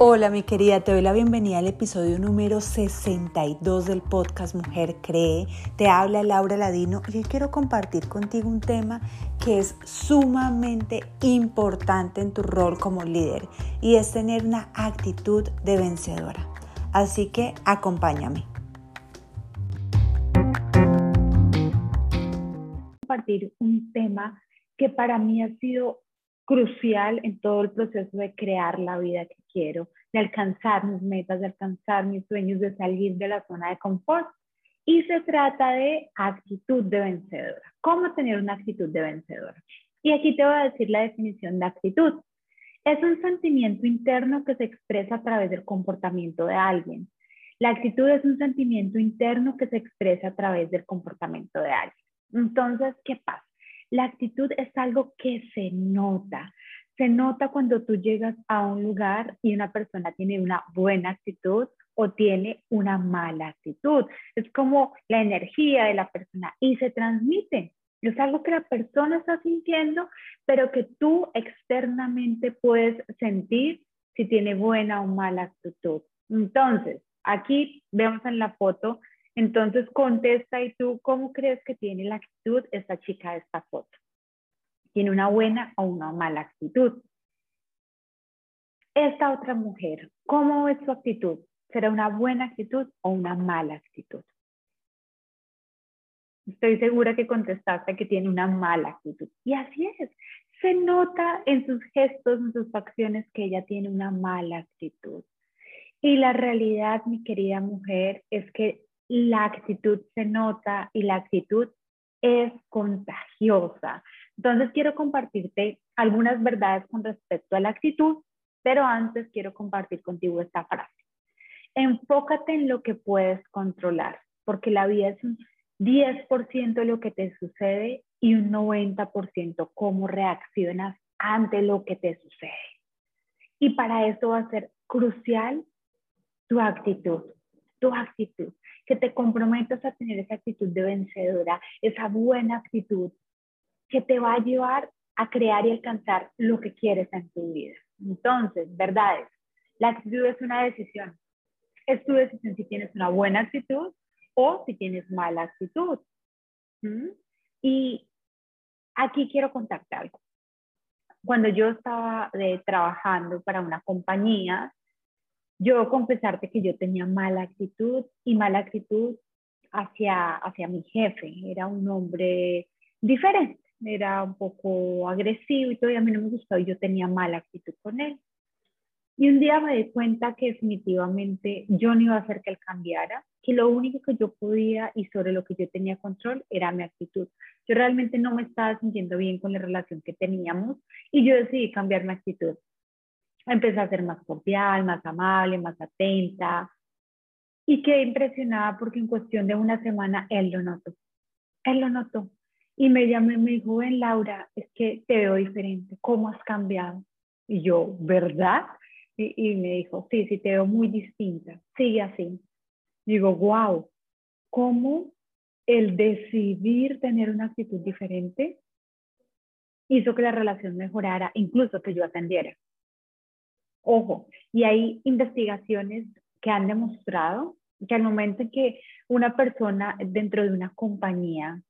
Hola mi querida, te doy la bienvenida al episodio número 62 del podcast Mujer Cree. Te habla Laura Ladino y hoy quiero compartir contigo un tema que es sumamente importante en tu rol como líder y es tener una actitud de vencedora. Así que acompáñame. Compartir un tema que para mí ha sido crucial en todo el proceso de crear la vida que quiero, de alcanzar mis metas, de alcanzar mis sueños, de salir de la zona de confort. Y se trata de actitud de vencedora. ¿Cómo tener una actitud de vencedora? Y aquí te voy a decir la definición de actitud. Es un sentimiento interno que se expresa a través del comportamiento de alguien. La actitud es un sentimiento interno que se expresa a través del comportamiento de alguien. Entonces, ¿qué pasa? La actitud es algo que se nota. Se nota cuando tú llegas a un lugar y una persona tiene una buena actitud o tiene una mala actitud. Es como la energía de la persona y se transmite. Es algo que la persona está sintiendo, pero que tú externamente puedes sentir si tiene buena o mala actitud. Entonces, aquí vemos en la foto entonces contesta y tú, ¿cómo crees que tiene la actitud esta chica de esta foto? ¿Tiene una buena o una mala actitud? Esta otra mujer, ¿cómo es su actitud? ¿Será una buena actitud o una mala actitud? Estoy segura que contestaste que tiene una mala actitud. Y así es. Se nota en sus gestos, en sus acciones que ella tiene una mala actitud. Y la realidad, mi querida mujer, es que la actitud se nota y la actitud es contagiosa. Entonces quiero compartirte algunas verdades con respecto a la actitud, pero antes quiero compartir contigo esta frase. Enfócate en lo que puedes controlar, porque la vida es un 10% de lo que te sucede y un 90% cómo reaccionas ante lo que te sucede. Y para eso va a ser crucial tu actitud, tu actitud que te comprometas a tener esa actitud de vencedora, esa buena actitud que te va a llevar a crear y alcanzar lo que quieres en tu vida. Entonces, verdades, la actitud es una decisión. Es tu decisión si tienes una buena actitud o si tienes mala actitud. Y aquí quiero contarte algo. Cuando yo estaba eh, trabajando para una compañía, yo confesarte que yo tenía mala actitud y mala actitud hacia, hacia mi jefe. Era un hombre diferente, era un poco agresivo y todavía a mí no me gustaba y yo tenía mala actitud con él. Y un día me di cuenta que definitivamente yo no iba a hacer que él cambiara, que lo único que yo podía y sobre lo que yo tenía control era mi actitud. Yo realmente no me estaba sintiendo bien con la relación que teníamos y yo decidí cambiar mi actitud empecé a ser más cordial, más amable, más atenta. Y quedé impresionada porque en cuestión de una semana él lo notó. Él lo notó. Y me llamó y me dijo, ven Laura, es que te veo diferente, ¿cómo has cambiado? Y yo, ¿verdad? Y, me dijo, sí, sí, te veo muy distinta, sigue así. Digo, wow, ¿cómo el decidir tener una actitud diferente hizo que la relación mejorara, incluso que yo atendiera? Ojo, y hay investigaciones que han demostrado que al momento en que una persona dentro de una compañía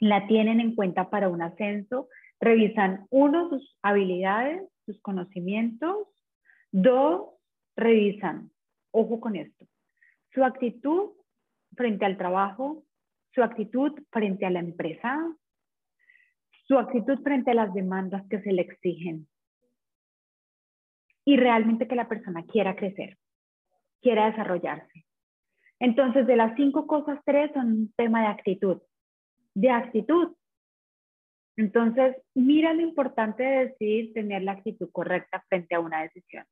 la tienen en cuenta para un ascenso, revisan uno, sus habilidades, sus conocimientos, dos, revisan, ojo con esto, su actitud frente al trabajo, su actitud frente a la empresa, su actitud frente a las demandas que se le exigen y realmente que la persona quiera crecer, quiera desarrollarse. Entonces, de las cinco cosas, tres son un tema de actitud, de actitud. Entonces, mira lo importante de decidir tener la actitud correcta frente a una decisión.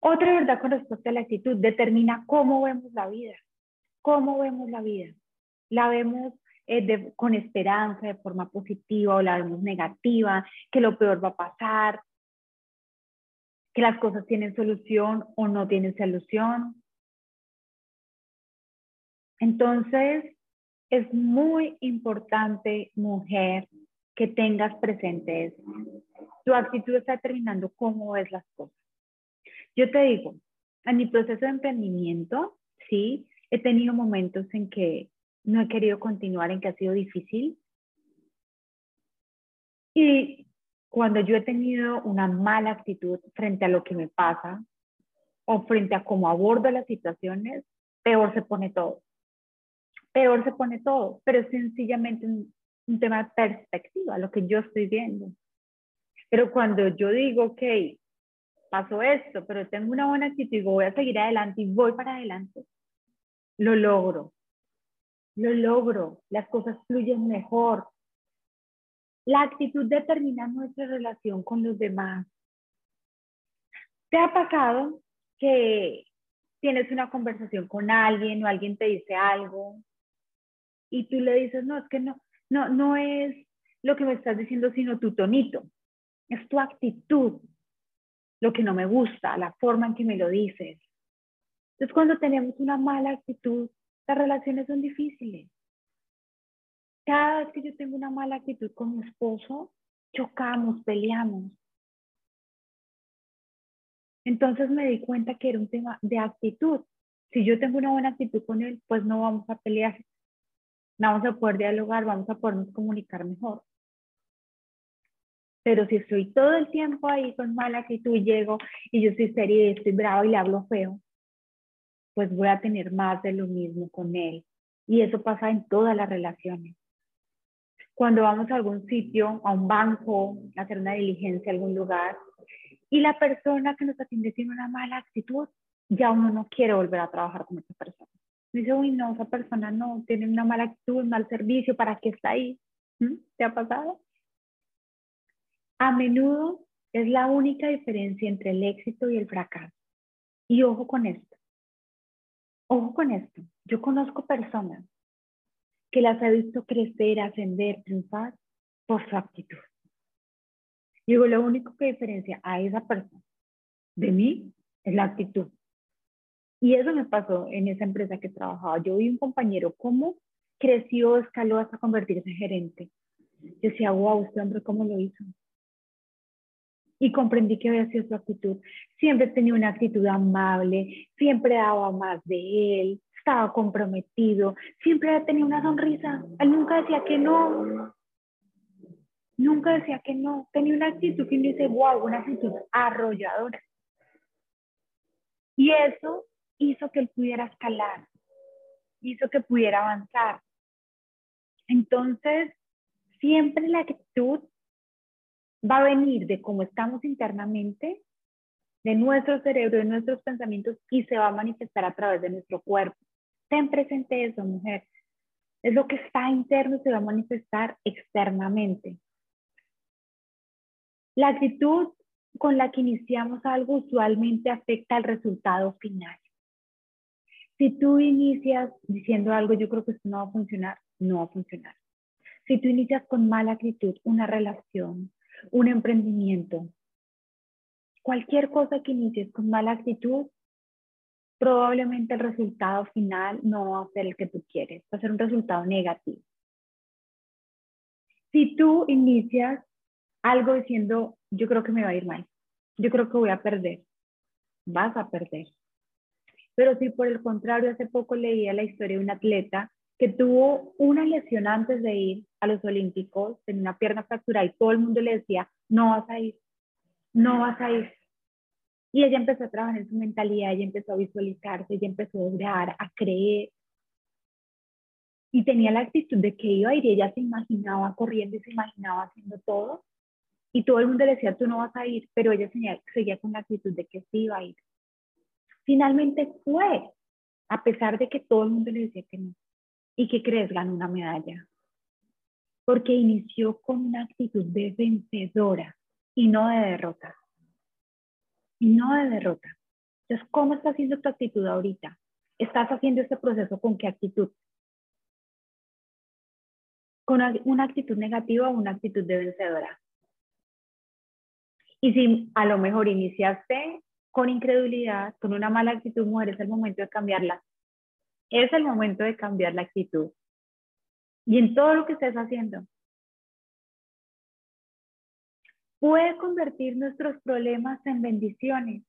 Otra verdad con respecto a la actitud determina cómo vemos la vida, cómo vemos la vida. La vemos eh, con esperanza, de forma positiva, o la vemos negativa, que lo peor va a pasar, que las cosas tienen solución o no tienen solución. Entonces, es muy importante, mujer, que tengas presente eso. Tu actitud está determinando cómo ves las cosas. Yo te digo, en mi proceso de emprendimiento, sí, he tenido momentos en que no he querido continuar, en que ha sido difícil. Y cuando yo he tenido una mala actitud frente a lo que me pasa o frente a cómo abordo las situaciones, peor se pone todo. Peor se pone todo, pero es sencillamente un, un tema de perspectiva, lo que yo estoy viendo. Pero cuando yo digo, ok, pasó esto, pero tengo una buena actitud y voy a seguir adelante y voy para adelante, lo logro. Lo logro. Las cosas fluyen mejor. La actitud determina nuestra relación con los demás. ¿Te ha pasado que tienes una conversación con alguien o alguien te dice algo y tú le dices, no, es que no, no, no es lo que me estás diciendo, sino tu tonito, es tu actitud, lo que no me gusta, la forma en que me lo dices. Entonces, cuando tenemos una mala actitud, las relaciones son difíciles. Cada vez que yo tengo una mala actitud con mi esposo, chocamos, peleamos. Entonces me di cuenta que era un tema de actitud. Si yo tengo una buena actitud con él, pues no vamos a pelear. Vamos a poder dialogar, vamos a podernos comunicar mejor. Pero si estoy todo el tiempo ahí con mala actitud y llego y yo estoy seria y estoy brava y le hablo feo, pues voy a tener más de lo mismo con él. Y eso pasa en todas las relaciones. Cuando vamos a algún sitio, a un banco, a hacer una diligencia a algún lugar, y la persona que nos atiende tiene una mala actitud, ya uno no quiere volver a trabajar con esa persona. Dice, uy, no, esa persona no, tiene una mala actitud, un mal servicio, ¿para qué está ahí? ¿Mm? ¿Te ha pasado? A menudo es la única diferencia entre el éxito y el fracaso. Y ojo con esto. Ojo con esto, yo conozco personas que las he visto crecer, ascender, triunfar por su actitud. Digo, lo único que diferencia a esa persona de mí es la actitud. Y eso me pasó en esa empresa que trabajaba. Yo vi un compañero cómo creció, escaló hasta convertirse en gerente. Yo decía, wow, este hombre cómo lo hizo y comprendí que había sido su actitud. Siempre tenía una actitud amable, siempre daba más de él, estaba comprometido, siempre tenía una sonrisa. Él nunca decía que no. Nunca decía que no. Tenía una actitud que dice, wow, una actitud arrolladora. Y eso hizo que él pudiera escalar, hizo que pudiera avanzar. Entonces, siempre la actitud va a venir de cómo estamos internamente, de nuestro cerebro, de nuestros pensamientos y se va a manifestar a través de nuestro cuerpo. Ten presente eso, mujer. Es lo que está interno, se va a manifestar externamente. La actitud con la que iniciamos algo usualmente afecta al resultado final. Si tú inicias diciendo algo, yo creo que esto no va a funcionar, no va a funcionar. Si tú inicias con mala actitud una relación, un emprendimiento, cualquier cosa que inicies con mala actitud, probablemente el resultado final no va a ser el que tú quieres, va a ser un resultado negativo. Si tú inicias algo diciendo, yo creo que me va a ir mal, yo creo que voy a perder, vas a perder. Pero si por el contrario, hace poco leía la historia de un atleta que tuvo una lesión antes de ir a los Olímpicos, en una pierna fracturada y todo el mundo le decía, no vas a ir, no vas a ir. Y ella empezó a trabajar en su mentalidad, ella empezó a visualizarse, ella empezó a orar, a creer. Y tenía la actitud de que iba a ir y ella se imaginaba corriendo y se imaginaba haciendo todo. Y todo el mundo le decía, tú no vas a ir, pero ella seguía, seguía con la actitud de que sí iba a ir. Finalmente fue, a pesar de que todo el mundo le decía que no. ¿Y qué crees? Ganó una medalla. Porque inició con una actitud de vencedora y no de derrota. Y no de derrota. Entonces, ¿cómo estás haciendo tu actitud ahorita? ¿Estás haciendo este proceso con qué actitud? ¿Con una actitud negativa o una actitud de vencedora? Y si a lo mejor iniciaste con incredulidad, con una mala actitud, mujer, es el momento de cambiarla es el momento de cambiar la actitud. Y en todo lo que estés haciendo. Puede convertir nuestros problemas en bendiciones.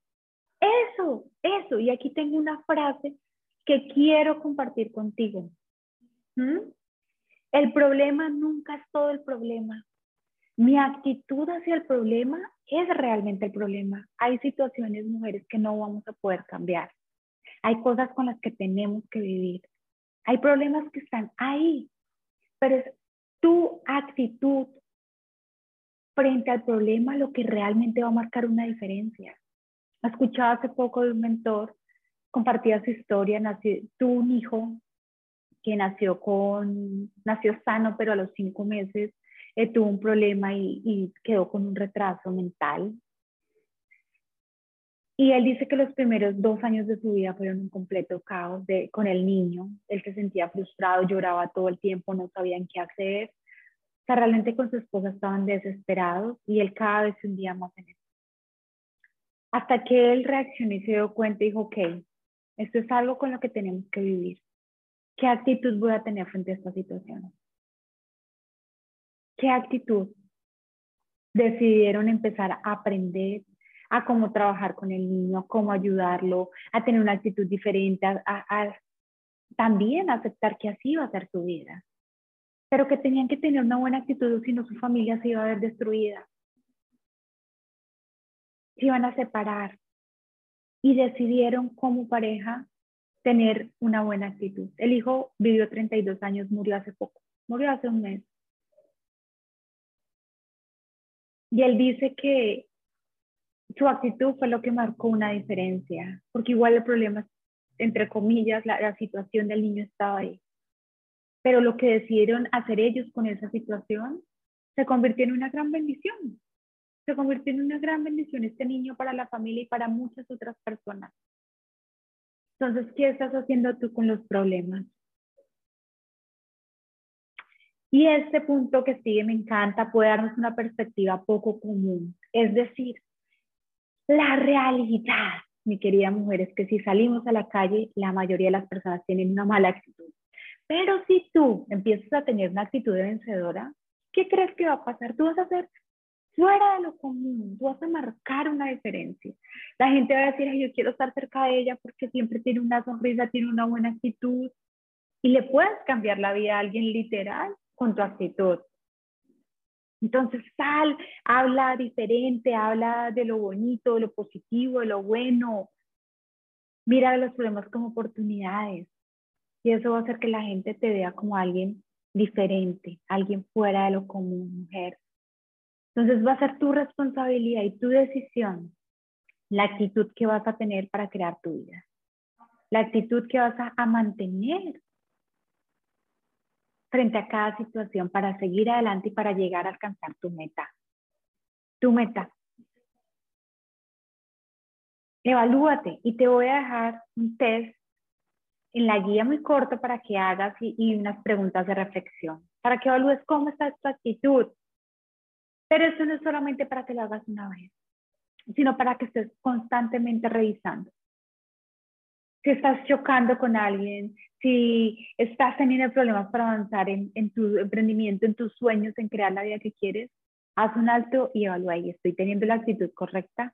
Eso, eso. Y aquí tengo una frase que quiero compartir contigo. ¿Mm? El problema nunca es todo el problema. Mi actitud hacia el problema es realmente el problema. Hay situaciones, mujeres, que no vamos a poder cambiar. Hay cosas con las que tenemos que vivir. Hay problemas que están ahí, pero es tu actitud frente al problema lo que realmente va a marcar una diferencia. Escuchaba hace poco de un mentor, compartía su historia, nació, tuvo un hijo que nació con, nació sano, pero a los cinco meses eh, tuvo un problema y, y quedó con un retraso mental. Y él dice que los primeros dos años de su vida fueron un completo caos de, con el niño. Él se sentía frustrado, lloraba todo el tiempo, no sabían qué hacer. Realmente con su esposa estaban desesperados y él cada vez se hundía más en eso. Hasta que él reaccionó y se dio cuenta y dijo, ok, esto es algo con lo que tenemos que vivir. ¿Qué actitud voy a tener frente a esta situación? ¿Qué actitud? Decidieron empezar a aprender a cómo trabajar con el niño, a cómo ayudarlo, a tener una actitud diferente, a, a también aceptar que así iba a ser su vida, pero que tenían que tener una buena actitud, si no su familia se iba a ver destruida se iban a separar y decidieron como pareja tener una buena actitud. El hijo vivió 32 años, murió hace poco, murió hace un mes. Y él dice que su actitud fue lo que marcó una diferencia, porque igual el problema, entre comillas, la, la situación del niño estaba ahí. Pero lo que decidieron hacer ellos con esa situación se convirtió en una gran bendición se convirtió en una gran bendición este niño para la familia y para muchas otras personas. Entonces, ¿qué estás haciendo tú con los problemas? Y este punto que sigue me encanta, puede darnos una perspectiva poco común. Es decir, la realidad, mi querida mujer, es que si salimos a la calle, la mayoría de las personas tienen una mala actitud. Pero si tú empiezas a tener una actitud de vencedora, ¿qué crees que va a pasar? Tú vas a ser fuera de lo común, tú vas a marcar una diferencia. La gente va a decir, yo quiero estar cerca de ella porque siempre tiene una sonrisa, tiene una buena actitud. Y le puedes cambiar la vida a alguien literal con tu actitud. Entonces sal, habla diferente, habla de lo bonito, de lo positivo, de lo bueno. Mira los problemas como oportunidades. Y eso va a hacer que la gente te vea como alguien diferente, alguien fuera de lo común, mujer. Entonces va a ser tu responsabilidad y tu decisión la actitud que vas a tener para crear tu vida, la actitud que vas a, mantener frente a cada situación para seguir adelante y para llegar a alcanzar tu meta. Tu meta. Evalúate y te voy a dejar un test en la guía muy corta para que hagas y, y unas preguntas de reflexión, para que evalúes cómo está tu actitud, pero eso no es solamente para que lo hagas una vez, sino para que estés constantemente revisando. Si estás chocando con alguien, si estás teniendo problemas para avanzar en, en tu emprendimiento, en tus sueños, en crear la vida que quieres, haz un alto y evalúa ahí. ¿Estoy teniendo la actitud correcta?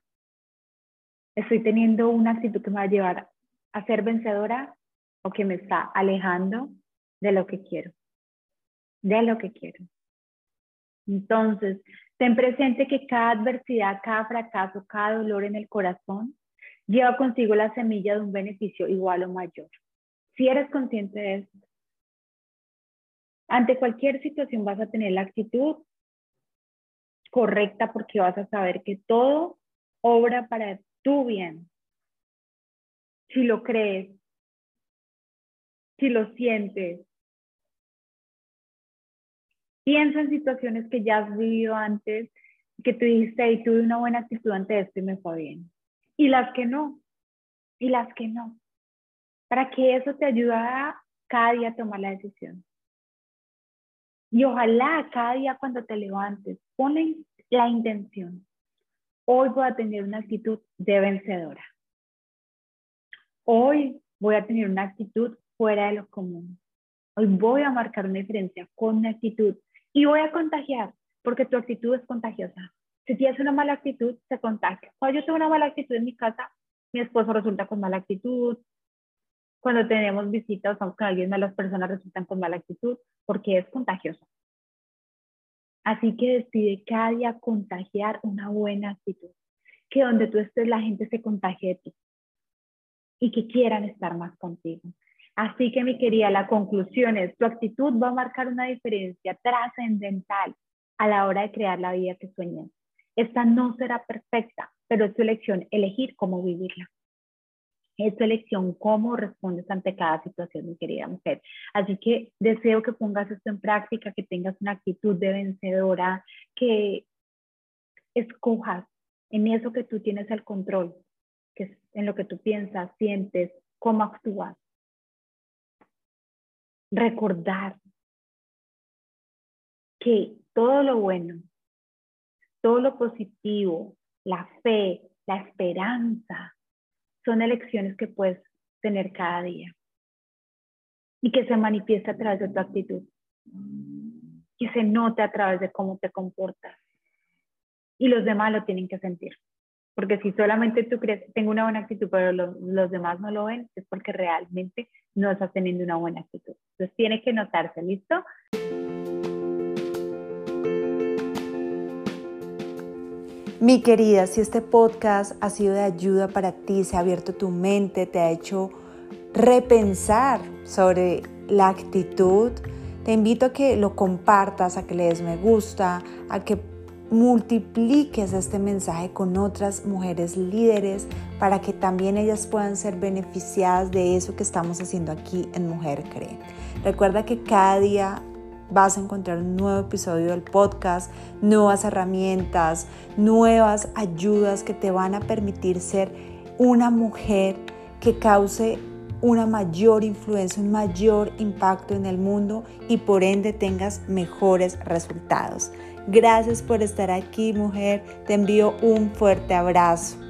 ¿Estoy teniendo una actitud que me va a llevar a ser vencedora o que me está alejando de lo que quiero? De lo que quiero. Entonces, ten presente que cada adversidad, cada fracaso, cada dolor en el corazón lleva consigo la semilla de un beneficio igual o mayor. Si eres consciente de esto, ante cualquier situación vas a tener la actitud correcta porque vas a saber que todo obra para tu bien. Si lo crees, si lo sientes, Piensa en situaciones que ya has vivido antes, que tú dijiste, y tuve una buena actitud ante esto y me fue bien. Y las que no, y las que no. Para que eso te ayude a cada día a tomar la decisión. Y ojalá cada día cuando te levantes, ponle la intención. Hoy voy a tener una actitud de vencedora. Hoy voy a tener una actitud fuera de lo común. Hoy voy a marcar una diferencia con una actitud y voy a contagiar, porque tu actitud es contagiosa. Si tienes una mala actitud, se contagia. Cuando yo tengo una mala actitud en mi casa, mi esposo resulta con mala actitud, cuando tenemos visitas o con alguien las personas resultan con mala actitud, porque es contagioso. Así que decide cada día contagiar una buena actitud, que donde tú estés la gente se contagie de ti y que quieran estar más contigo. Así que mi querida, la conclusión es, tu actitud va a marcar una diferencia trascendental a la hora de crear la vida que sueñas. Esta no será perfecta, pero es tu elección elegir cómo vivirla. Es tu elección cómo respondes ante cada situación, mi querida mujer. Así que deseo que pongas esto en práctica, que tengas una actitud de vencedora, que escojas en eso que tú tienes el control, que es en lo que tú piensas, sientes, cómo actúas. Recordar que todo lo bueno, todo lo positivo, la fe, la esperanza, son elecciones que puedes tener cada día y que se manifiesta a través de tu actitud, que se note a través de cómo te comportas. Y los demás lo tienen que sentir. Porque si solamente tú crees, tengo una buena actitud, pero los demás no lo ven, es porque realmente no estás teniendo una buena actitud. Entonces tiene que notarse, ¿listo? Mi querida, si este podcast ha sido de ayuda para ti, se ha abierto tu mente, te ha hecho repensar sobre la actitud, te invito a que lo compartas, a que le des me gusta, a que multipliques este mensaje con otras mujeres líderes para que también ellas puedan ser beneficiadas de eso que estamos haciendo aquí en Mujer Cree. Recuerda que cada día vas a encontrar un nuevo episodio del podcast, nuevas herramientas, nuevas ayudas que te van a permitir ser una mujer que cause una mayor influencia, un mayor impacto en el mundo y por ende tengas mejores resultados. Gracias por estar aquí, mujer. Te envío un fuerte abrazo.